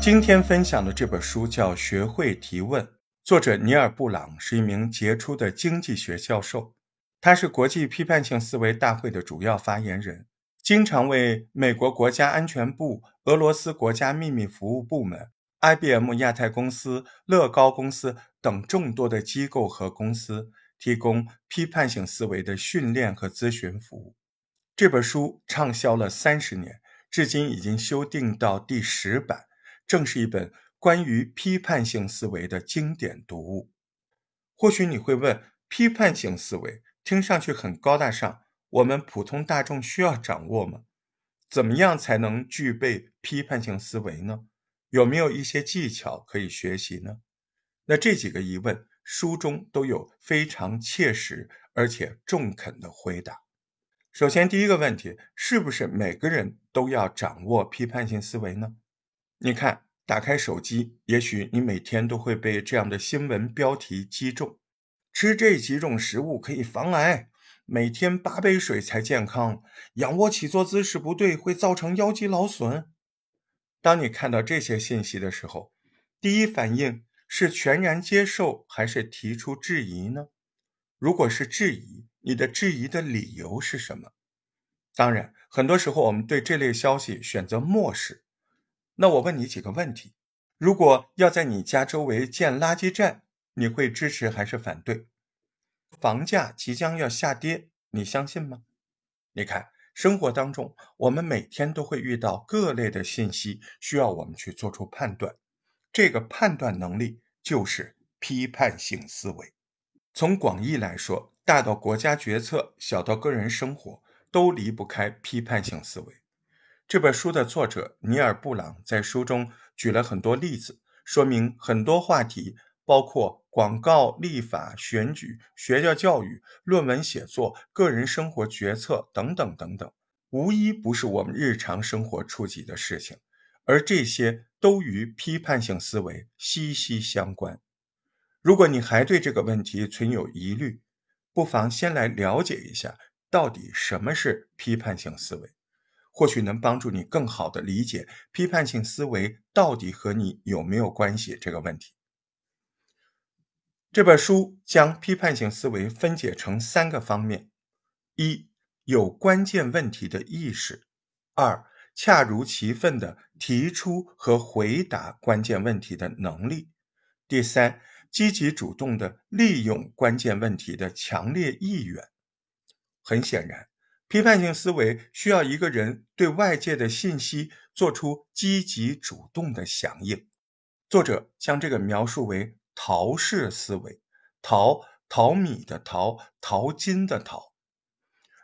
今天分享的这本书叫《学会提问》，作者尼尔·布朗是一名杰出的经济学教授，他是国际批判性思维大会的主要发言人，经常为美国国家安全部、俄罗斯国家秘密服务部门、IBM 亚太公司、乐高公司等众多的机构和公司提供批判性思维的训练和咨询服务。这本书畅销了三十年，至今已经修订到第十版。正是一本关于批判性思维的经典读物。或许你会问：批判性思维听上去很高大上，我们普通大众需要掌握吗？怎么样才能具备批判性思维呢？有没有一些技巧可以学习呢？那这几个疑问，书中都有非常切实而且中肯的回答。首先，第一个问题，是不是每个人都要掌握批判性思维呢？你看，打开手机，也许你每天都会被这样的新闻标题击中：吃这几种食物可以防癌，每天八杯水才健康，仰卧起坐姿势不对会造成腰肌劳损。当你看到这些信息的时候，第一反应是全然接受还是提出质疑呢？如果是质疑，你的质疑的理由是什么？当然，很多时候我们对这类消息选择漠视。那我问你几个问题：如果要在你家周围建垃圾站，你会支持还是反对？房价即将要下跌，你相信吗？你看，生活当中我们每天都会遇到各类的信息，需要我们去做出判断。这个判断能力就是批判性思维。从广义来说，大到国家决策，小到个人生活，都离不开批判性思维。这本书的作者尼尔·布朗在书中举了很多例子，说明很多话题，包括广告、立法、选举、学校教育、论文写作、个人生活决策等等等等，无一不是我们日常生活触及的事情，而这些都与批判性思维息息相关。如果你还对这个问题存有疑虑，不妨先来了解一下，到底什么是批判性思维。或许能帮助你更好的理解批判性思维到底和你有没有关系这个问题。这本书将批判性思维分解成三个方面：一、有关键问题的意识；二、恰如其分的提出和回答关键问题的能力；第三，积极主动的利用关键问题的强烈意愿。很显然。批判性思维需要一个人对外界的信息做出积极主动的响应。作者将这个描述为“淘式思维”，淘淘米的淘，淘金的淘。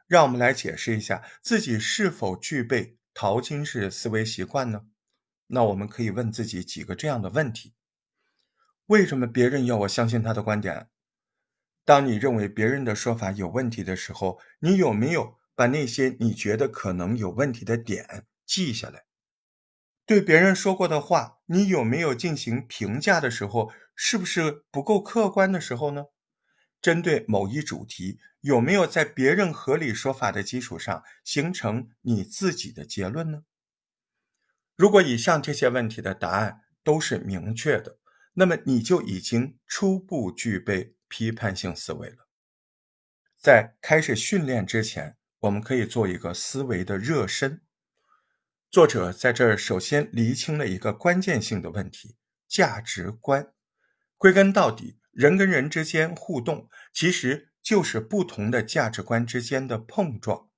让我们来解释一下自己是否具备淘金式思维习惯呢？那我们可以问自己几个这样的问题：为什么别人要我相信他的观点？当你认为别人的说法有问题的时候，你有没有？把那些你觉得可能有问题的点记下来。对别人说过的话，你有没有进行评价的时候，是不是不够客观的时候呢？针对某一主题，有没有在别人合理说法的基础上形成你自己的结论呢？如果以上这些问题的答案都是明确的，那么你就已经初步具备批判性思维了。在开始训练之前。我们可以做一个思维的热身。作者在这儿首先厘清了一个关键性的问题：价值观。归根到底，人跟人之间互动，其实就是不同的价值观之间的碰撞。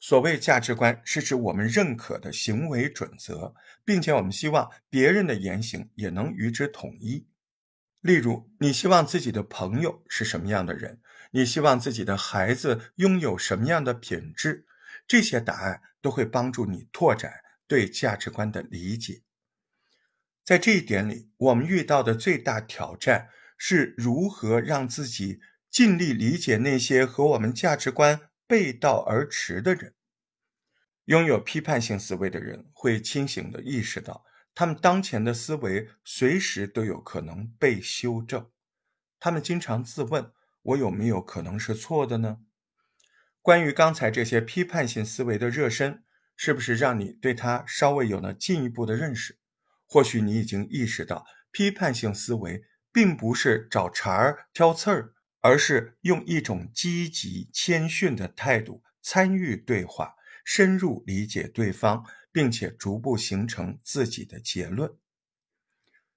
所谓价值观，是指我们认可的行为准则，并且我们希望别人的言行也能与之统一。例如，你希望自己的朋友是什么样的人？你希望自己的孩子拥有什么样的品质？这些答案都会帮助你拓展对价值观的理解。在这一点里，我们遇到的最大挑战是如何让自己尽力理解那些和我们价值观背道而驰的人。拥有批判性思维的人会清醒地意识到。他们当前的思维随时都有可能被修正，他们经常自问：我有没有可能是错的呢？关于刚才这些批判性思维的热身，是不是让你对它稍微有了进一步的认识？或许你已经意识到，批判性思维并不是找茬儿挑刺儿，而是用一种积极谦逊的态度参与对话，深入理解对方，并且逐步形成自己的结论。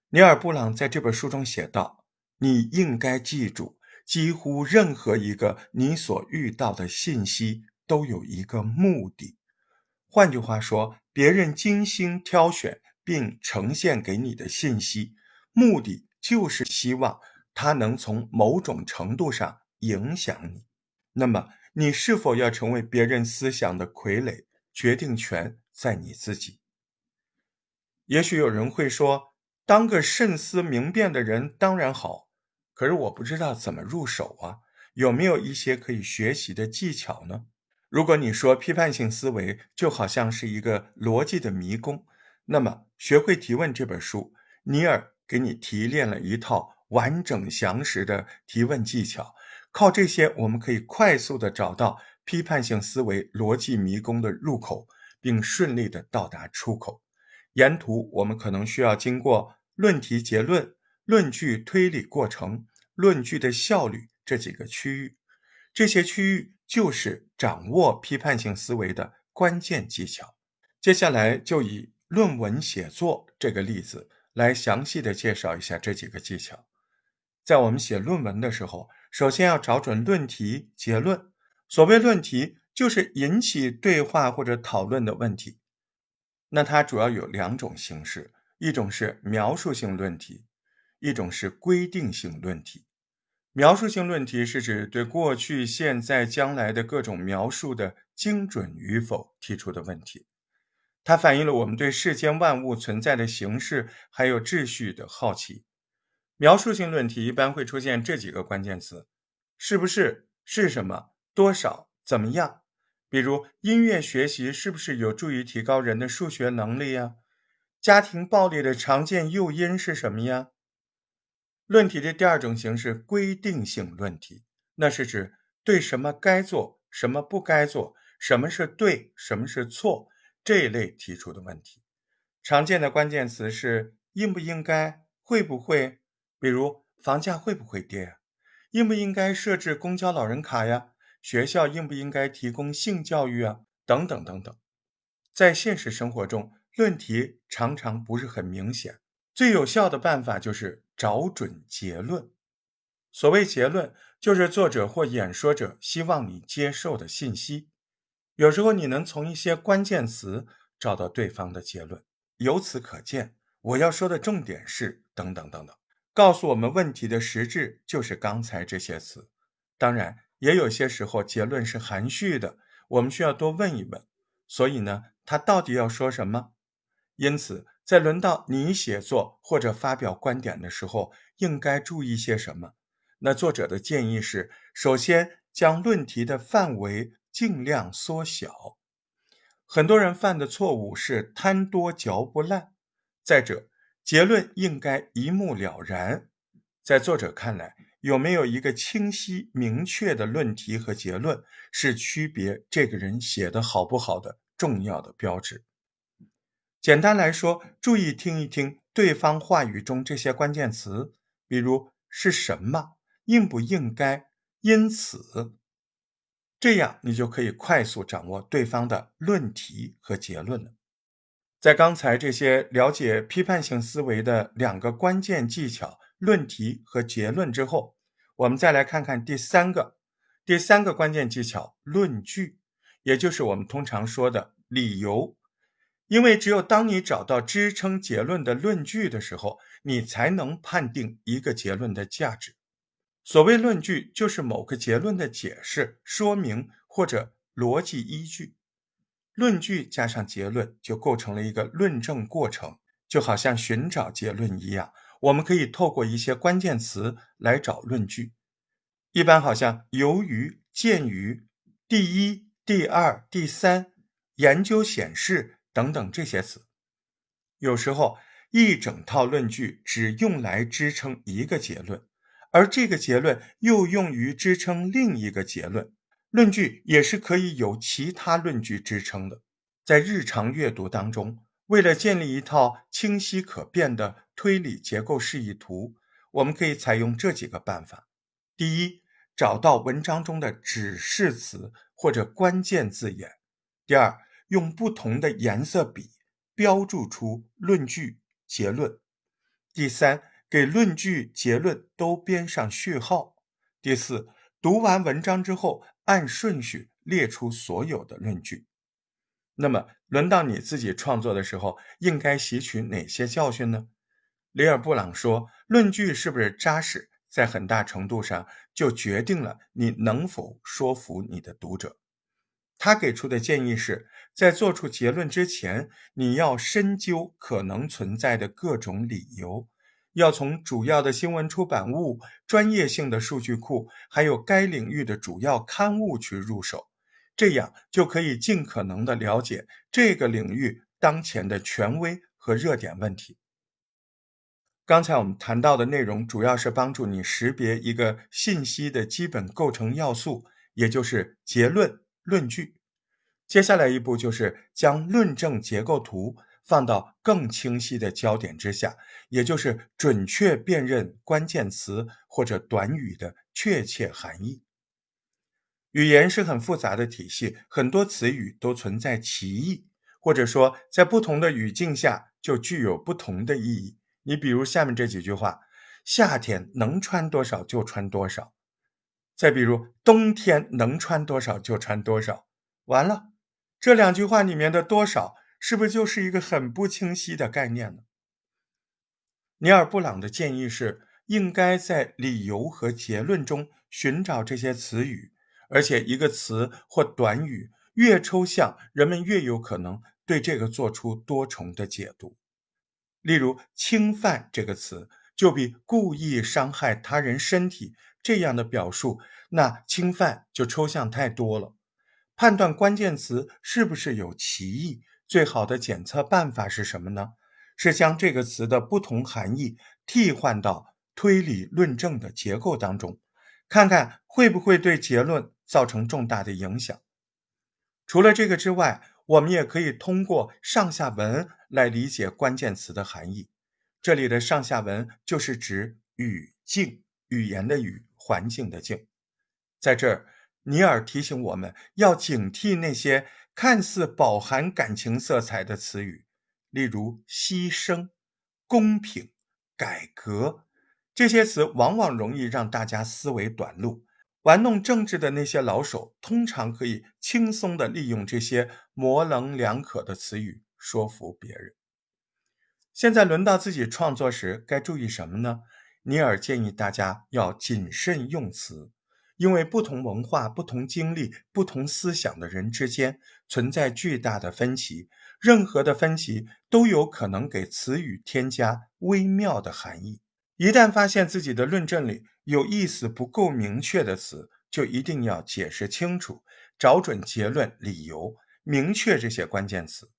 尼尔·布朗在这本书中写道：“你应该记住，几乎任何一个你所遇到的信息都有一个目的。换句话说，别人精心挑选。”并呈现给你的信息，目的就是希望它能从某种程度上影响你。那么，你是否要成为别人思想的傀儡？决定权在你自己。也许有人会说，当个慎思明辨的人当然好，可是我不知道怎么入手啊？有没有一些可以学习的技巧呢？如果你说批判性思维就好像是一个逻辑的迷宫。那么，《学会提问》这本书，尼尔给你提炼了一套完整详实的提问技巧。靠这些，我们可以快速的找到批判性思维逻辑迷宫的入口，并顺利的到达出口。沿途，我们可能需要经过论题、结论、论据、推理过程、论据的效率这几个区域。这些区域就是掌握批判性思维的关键技巧。接下来就以。论文写作这个例子来详细的介绍一下这几个技巧。在我们写论文的时候，首先要找准论题、结论。所谓论题，就是引起对话或者讨论的问题。那它主要有两种形式：一种是描述性论题，一种是规定性论题。描述性论题是指对过去、现在、将来的各种描述的精准与否提出的问题。它反映了我们对世间万物存在的形式还有秩序的好奇。描述性论题一般会出现这几个关键词：是不是？是什么？多少？怎么样？比如，音乐学习是不是有助于提高人的数学能力呀？家庭暴力的常见诱因是什么呀？论题的第二种形式，规定性论题，那是指对什么该做，什么不该做，什么是对，什么是错。这一类提出的问题，常见的关键词是应不应该、会不会，比如房价会不会跌，应不应该设置公交老人卡呀？学校应不应该提供性教育啊？等等等等。在现实生活中，论题常常不是很明显，最有效的办法就是找准结论。所谓结论，就是作者或演说者希望你接受的信息。有时候你能从一些关键词找到对方的结论，由此可见，我要说的重点是等等等等，告诉我们问题的实质就是刚才这些词。当然，也有些时候结论是含蓄的，我们需要多问一问。所以呢，他到底要说什么？因此，在轮到你写作或者发表观点的时候，应该注意些什么？那作者的建议是：首先将论题的范围。尽量缩小。很多人犯的错误是贪多嚼不烂。再者，结论应该一目了然。在作者看来，有没有一个清晰明确的论题和结论，是区别这个人写的好不好的重要的标志。简单来说，注意听一听对方话语中这些关键词，比如是什么，应不应该，因此。这样，你就可以快速掌握对方的论题和结论了。在刚才这些了解批判性思维的两个关键技巧——论题和结论之后，我们再来看看第三个、第三个关键技巧——论据，也就是我们通常说的理由。因为只有当你找到支撑结论的论据的时候，你才能判定一个结论的价值。所谓论据，就是某个结论的解释、说明或者逻辑依据。论据加上结论，就构成了一个论证过程，就好像寻找结论一样。我们可以透过一些关键词来找论据，一般好像由于、鉴于、第一、第二、第三、研究显示等等这些词。有时候，一整套论据只用来支撑一个结论。而这个结论又用于支撑另一个结论，论据也是可以有其他论据支撑的。在日常阅读当中，为了建立一套清晰可辨的推理结构示意图，我们可以采用这几个办法：第一，找到文章中的指示词或者关键字眼；第二，用不同的颜色笔标注出论据、结论；第三，给论据、结论都编上序号；第四，读完文章之后按顺序列出所有的论据。那么，轮到你自己创作的时候，应该吸取哪些教训呢？里尔布朗说：“论据是不是扎实，在很大程度上就决定了你能否说服你的读者。”他给出的建议是在做出结论之前，你要深究可能存在的各种理由，要从主要的新闻出版物、专业性的数据库，还有该领域的主要刊物去入手。这样就可以尽可能的了解这个领域当前的权威和热点问题。刚才我们谈到的内容主要是帮助你识别一个信息的基本构成要素，也就是结论、论据。接下来一步就是将论证结构图放到更清晰的焦点之下，也就是准确辨认关键词或者短语的确切含义。语言是很复杂的体系，很多词语都存在歧义，或者说在不同的语境下就具有不同的意义。你比如下面这几句话：夏天能穿多少就穿多少；再比如冬天能穿多少就穿多少。完了，这两句话里面的“多少”是不是就是一个很不清晰的概念呢？尼尔·布朗的建议是，应该在理由和结论中寻找这些词语。而且，一个词或短语越抽象，人们越有可能对这个做出多重的解读。例如，“侵犯”这个词就比故意伤害他人身体这样的表述，那侵犯就抽象太多了。判断关键词是不是有歧义，最好的检测办法是什么呢？是将这个词的不同含义替换到推理论证的结构当中，看看会不会对结论。造成重大的影响。除了这个之外，我们也可以通过上下文来理解关键词的含义。这里的上下文就是指语境、语言的语、环境的境。在这儿，尼尔提醒我们要警惕那些看似饱含感情色彩的词语，例如牺牲、公平、改革这些词，往往容易让大家思维短路。玩弄政治的那些老手，通常可以轻松地利用这些模棱两可的词语说服别人。现在轮到自己创作时，该注意什么呢？尼尔建议大家要谨慎用词，因为不同文化、不同经历、不同思想的人之间存在巨大的分歧，任何的分歧都有可能给词语添加微妙的含义。一旦发现自己的论证里有意思不够明确的词，就一定要解释清楚，找准结论、理由，明确这些关键词。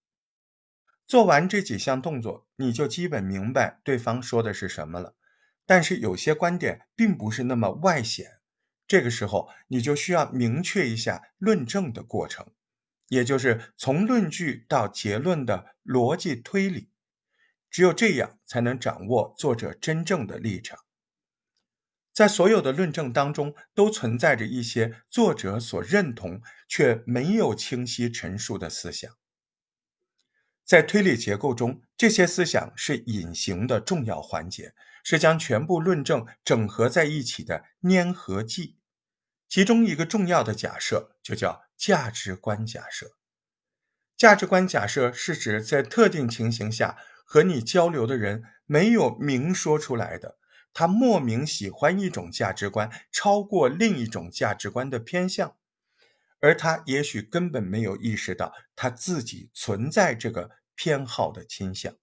做完这几项动作，你就基本明白对方说的是什么了。但是有些观点并不是那么外显，这个时候你就需要明确一下论证的过程，也就是从论据到结论的逻辑推理。只有这样，才能掌握作者真正的立场。在所有的论证当中，都存在着一些作者所认同却没有清晰陈述的思想。在推理结构中，这些思想是隐形的重要环节，是将全部论证整合在一起的粘合剂。其中一个重要的假设就叫价值观假设。价值观假设是指在特定情形下。和你交流的人没有明说出来的，他莫名喜欢一种价值观，超过另一种价值观的偏向，而他也许根本没有意识到他自己存在这个偏好的倾向。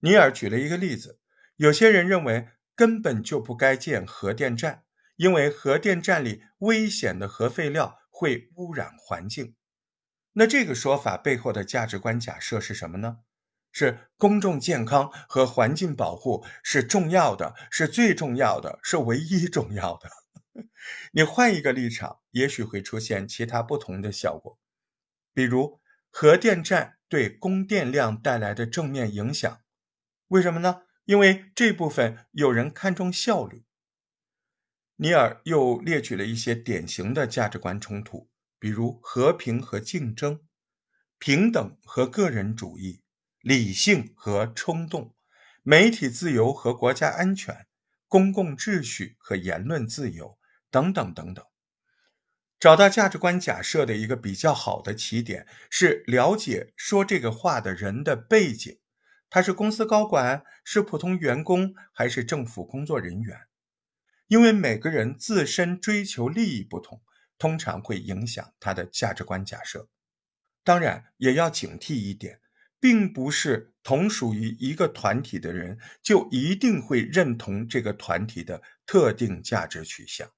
尼尔举了一个例子：有些人认为根本就不该建核电站，因为核电站里危险的核废料会污染环境。那这个说法背后的价值观假设是什么呢？是公众健康和环境保护是重要的，是最重要的，是唯一重要的。你换一个立场，也许会出现其他不同的效果。比如，核电站对供电量带来的正面影响。为什么呢？因为这部分有人看重效率。尼尔又列举了一些典型的价值观冲突，比如和平和竞争、平等和个人主义、理性和冲动、媒体自由和国家安全、公共秩序和言论自由等等等等。找到价值观假设的一个比较好的起点是了解说这个话的人的背景，他是公司高管，是普通员工，还是政府工作人员？因为每个人自身追求利益不同，通常会影响他的价值观假设。当然，也要警惕一点，并不是同属于一个团体的人就一定会认同这个团体的特定价值取向。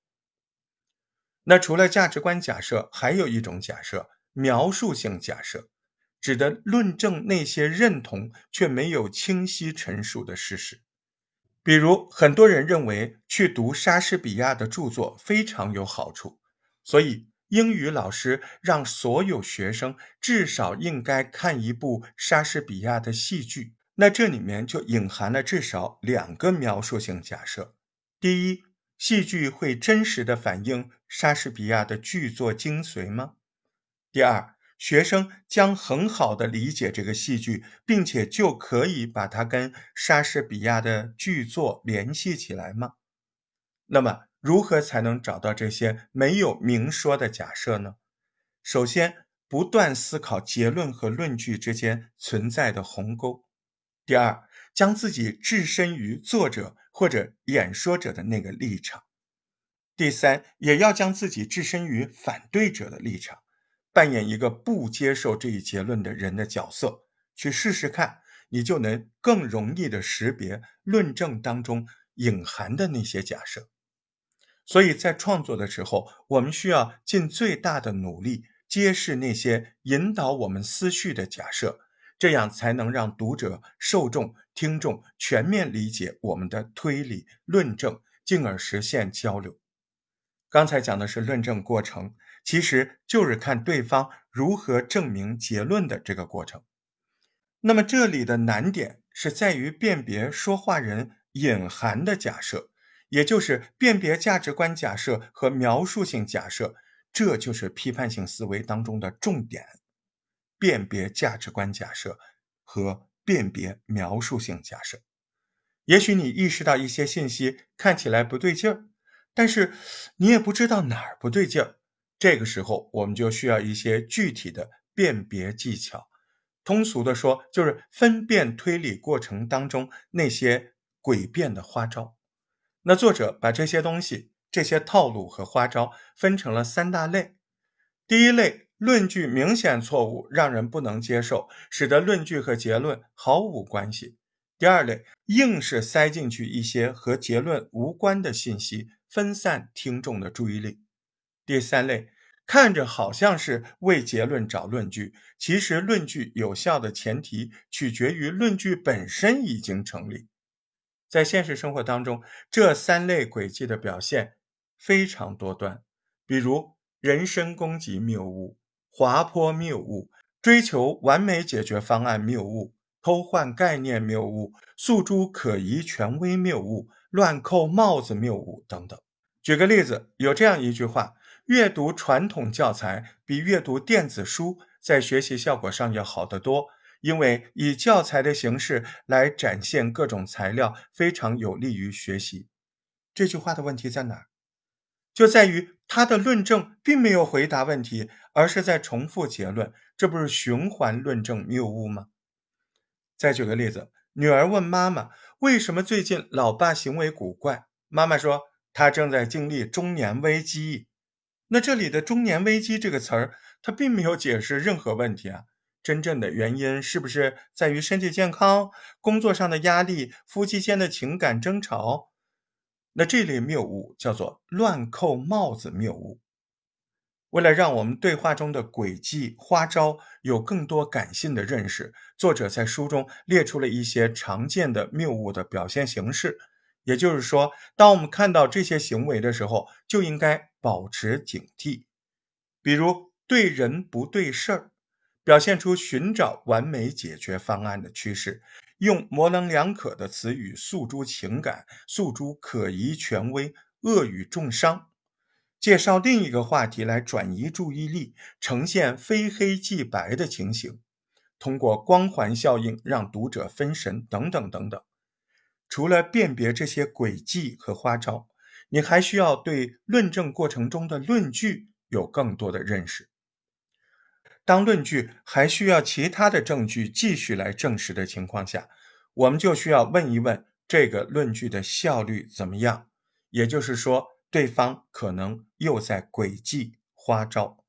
那除了价值观假设，还有一种假设——描述性假设，指的论证那些认同却没有清晰陈述的事实。比如，很多人认为去读莎士比亚的著作非常有好处，所以英语老师让所有学生至少应该看一部莎士比亚的戏剧。那这里面就隐含了至少两个描述性假设：第一，戏剧会真实的反映莎士比亚的剧作精髓吗？第二。学生将很好的理解这个戏剧，并且就可以把它跟莎士比亚的剧作联系起来吗？那么，如何才能找到这些没有明说的假设呢？首先，不断思考结论和论据之间存在的鸿沟；第二，将自己置身于作者或者演说者的那个立场；第三，也要将自己置身于反对者的立场。扮演一个不接受这一结论的人的角色，去试试看，你就能更容易的识别论证当中隐含的那些假设。所以在创作的时候，我们需要尽最大的努力揭示那些引导我们思绪的假设，这样才能让读者、受众、听众全面理解我们的推理论证，进而实现交流。刚才讲的是论证过程。其实就是看对方如何证明结论的这个过程。那么这里的难点是在于辨别说话人隐含的假设，也就是辨别价值观假设和描述性假设。这就是批判性思维当中的重点：辨别价值观假设和辨别描述性假设。也许你意识到一些信息看起来不对劲儿，但是你也不知道哪儿不对劲儿。这个时候，我们就需要一些具体的辨别技巧。通俗的说，就是分辨推理过程当中那些诡辩的花招。那作者把这些东西、这些套路和花招分成了三大类。第一类，论据明显错误，让人不能接受，使得论据和结论毫无关系。第二类，硬是塞进去一些和结论无关的信息，分散听众的注意力。第三类看着好像是为结论找论据，其实论据有效的前提取决于论据本身已经成立。在现实生活当中，这三类轨迹的表现非常多端，比如人身攻击谬误、滑坡谬误、追求完美解决方案谬误、偷换概念谬误、诉诸可疑权威谬误、乱扣帽子谬误等等。举个例子，有这样一句话。阅读传统教材比阅读电子书在学习效果上要好得多，因为以教材的形式来展现各种材料，非常有利于学习。这句话的问题在哪儿？就在于他的论证并没有回答问题，而是在重复结论，这不是循环论证谬误吗？再举个例子，女儿问妈妈：“为什么最近老爸行为古怪？”妈妈说：“他正在经历中年危机。”那这里的“中年危机”这个词儿，它并没有解释任何问题啊。真正的原因是不是在于身体健康、工作上的压力、夫妻间的情感争吵？那这类谬误叫做“乱扣帽子谬误”。为了让我们对话中的诡计花招有更多感性的认识，作者在书中列出了一些常见的谬误的表现形式。也就是说，当我们看到这些行为的时候，就应该保持警惕。比如对人不对事儿，表现出寻找完美解决方案的趋势，用模棱两可的词语诉诸情感，诉诸可疑权威，恶语重伤，介绍另一个话题来转移注意力，呈现非黑即白的情形，通过光环效应让读者分神，等等等等。除了辨别这些诡计和花招，你还需要对论证过程中的论据有更多的认识。当论据还需要其他的证据继续来证实的情况下，我们就需要问一问这个论据的效率怎么样。也就是说，对方可能又在诡计花招。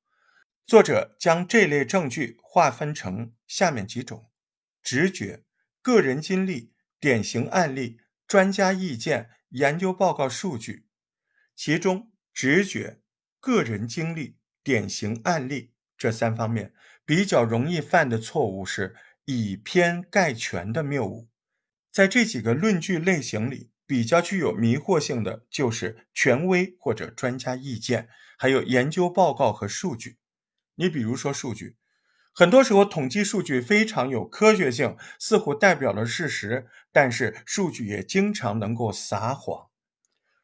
作者将这类证据划分成下面几种：直觉、个人经历、典型案例、专家意见、研究报告数据。其中，直觉、个人经历、典型案例。这三方面比较容易犯的错误是以偏概全的谬误。在这几个论据类型里，比较具有迷惑性的就是权威或者专家意见，还有研究报告和数据。你比如说数据，很多时候统计数据非常有科学性，似乎代表了事实，但是数据也经常能够撒谎。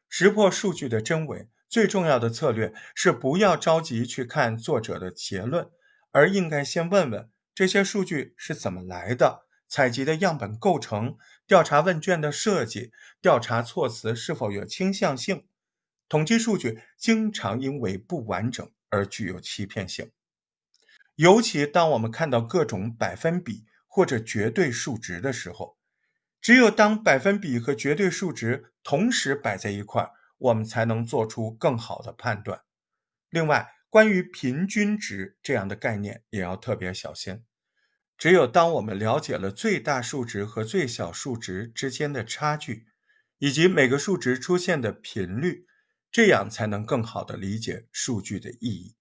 识破数据的真伪。最重要的策略是不要着急去看作者的结论，而应该先问问这些数据是怎么来的，采集的样本构成，调查问卷的设计，调查措辞是否有倾向性。统计数据经常因为不完整而具有欺骗性，尤其当我们看到各种百分比或者绝对数值的时候，只有当百分比和绝对数值同时摆在一块儿。我们才能做出更好的判断。另外，关于平均值这样的概念也要特别小心。只有当我们了解了最大数值和最小数值之间的差距，以及每个数值出现的频率，这样才能更好的理解数据的意义。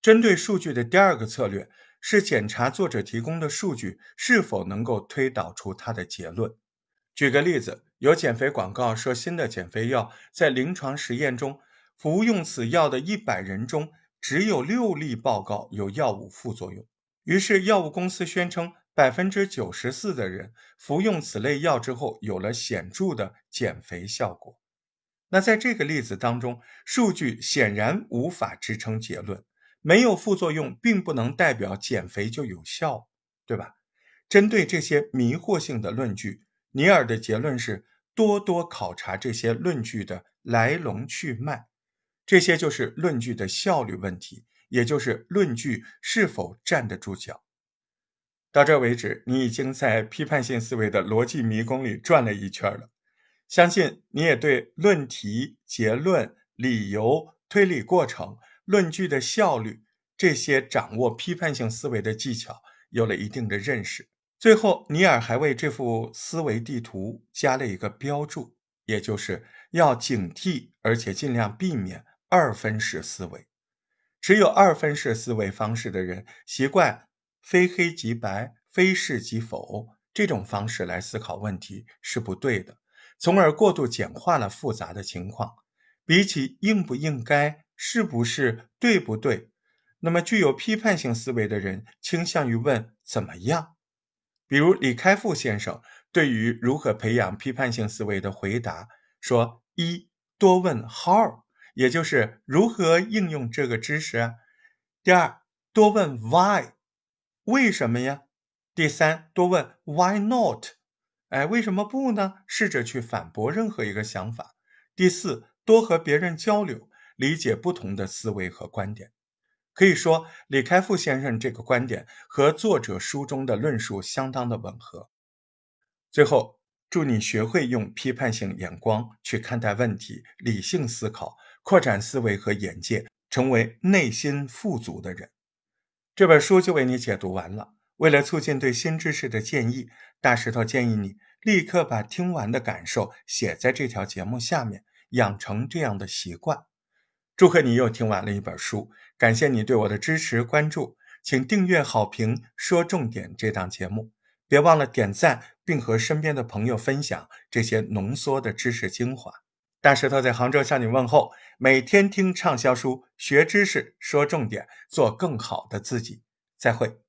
针对数据的第二个策略是检查作者提供的数据是否能够推导出他的结论。举个例子。有减肥广告说，新的减肥药在临床实验中，服用此药的一百人中，只有六例报告有药物副作用。于是，药物公司宣称，百分之九十四的人服用此类药之后，有了显著的减肥效果。那在这个例子当中，数据显然无法支撑结论，没有副作用，并不能代表减肥就有效，对吧？针对这些迷惑性的论据。尼尔的结论是多多考察这些论据的来龙去脉，这些就是论据的效率问题，也就是论据是否站得住脚。到这为止，你已经在批判性思维的逻辑迷宫里转了一圈了。相信你也对论题、结论、理由、推理过程、论据的效率这些掌握批判性思维的技巧有了一定的认识。最后，尼尔还为这幅思维地图加了一个标注，也就是要警惕，而且尽量避免二分式思维。只有二分式思维方式的人，习惯非黑即白、非是即否这种方式来思考问题是不对的，从而过度简化了复杂的情况。比起应不应该、是不是、对不对，那么具有批判性思维的人倾向于问怎么样。比如李开复先生对于如何培养批判性思维的回答说：一多问 how，也就是如何应用这个知识；第二多问 why，为什么呀；第三多问 why not，哎，为什么不呢？试着去反驳任何一个想法；第四多和别人交流，理解不同的思维和观点。可以说，李开复先生这个观点和作者书中的论述相当的吻合。最后，祝你学会用批判性眼光去看待问题，理性思考，扩展思维和眼界，成为内心富足的人。这本书就为你解读完了。为了促进对新知识的建议，大石头建议你立刻把听完的感受写在这条节目下面，养成这样的习惯。祝贺你又听完了一本书，感谢你对我的支持关注，请订阅、好评、说重点这档节目，别忘了点赞，并和身边的朋友分享这些浓缩的知识精华。大石头在杭州向你问候，每天听畅销书，学知识，说重点，做更好的自己。再会。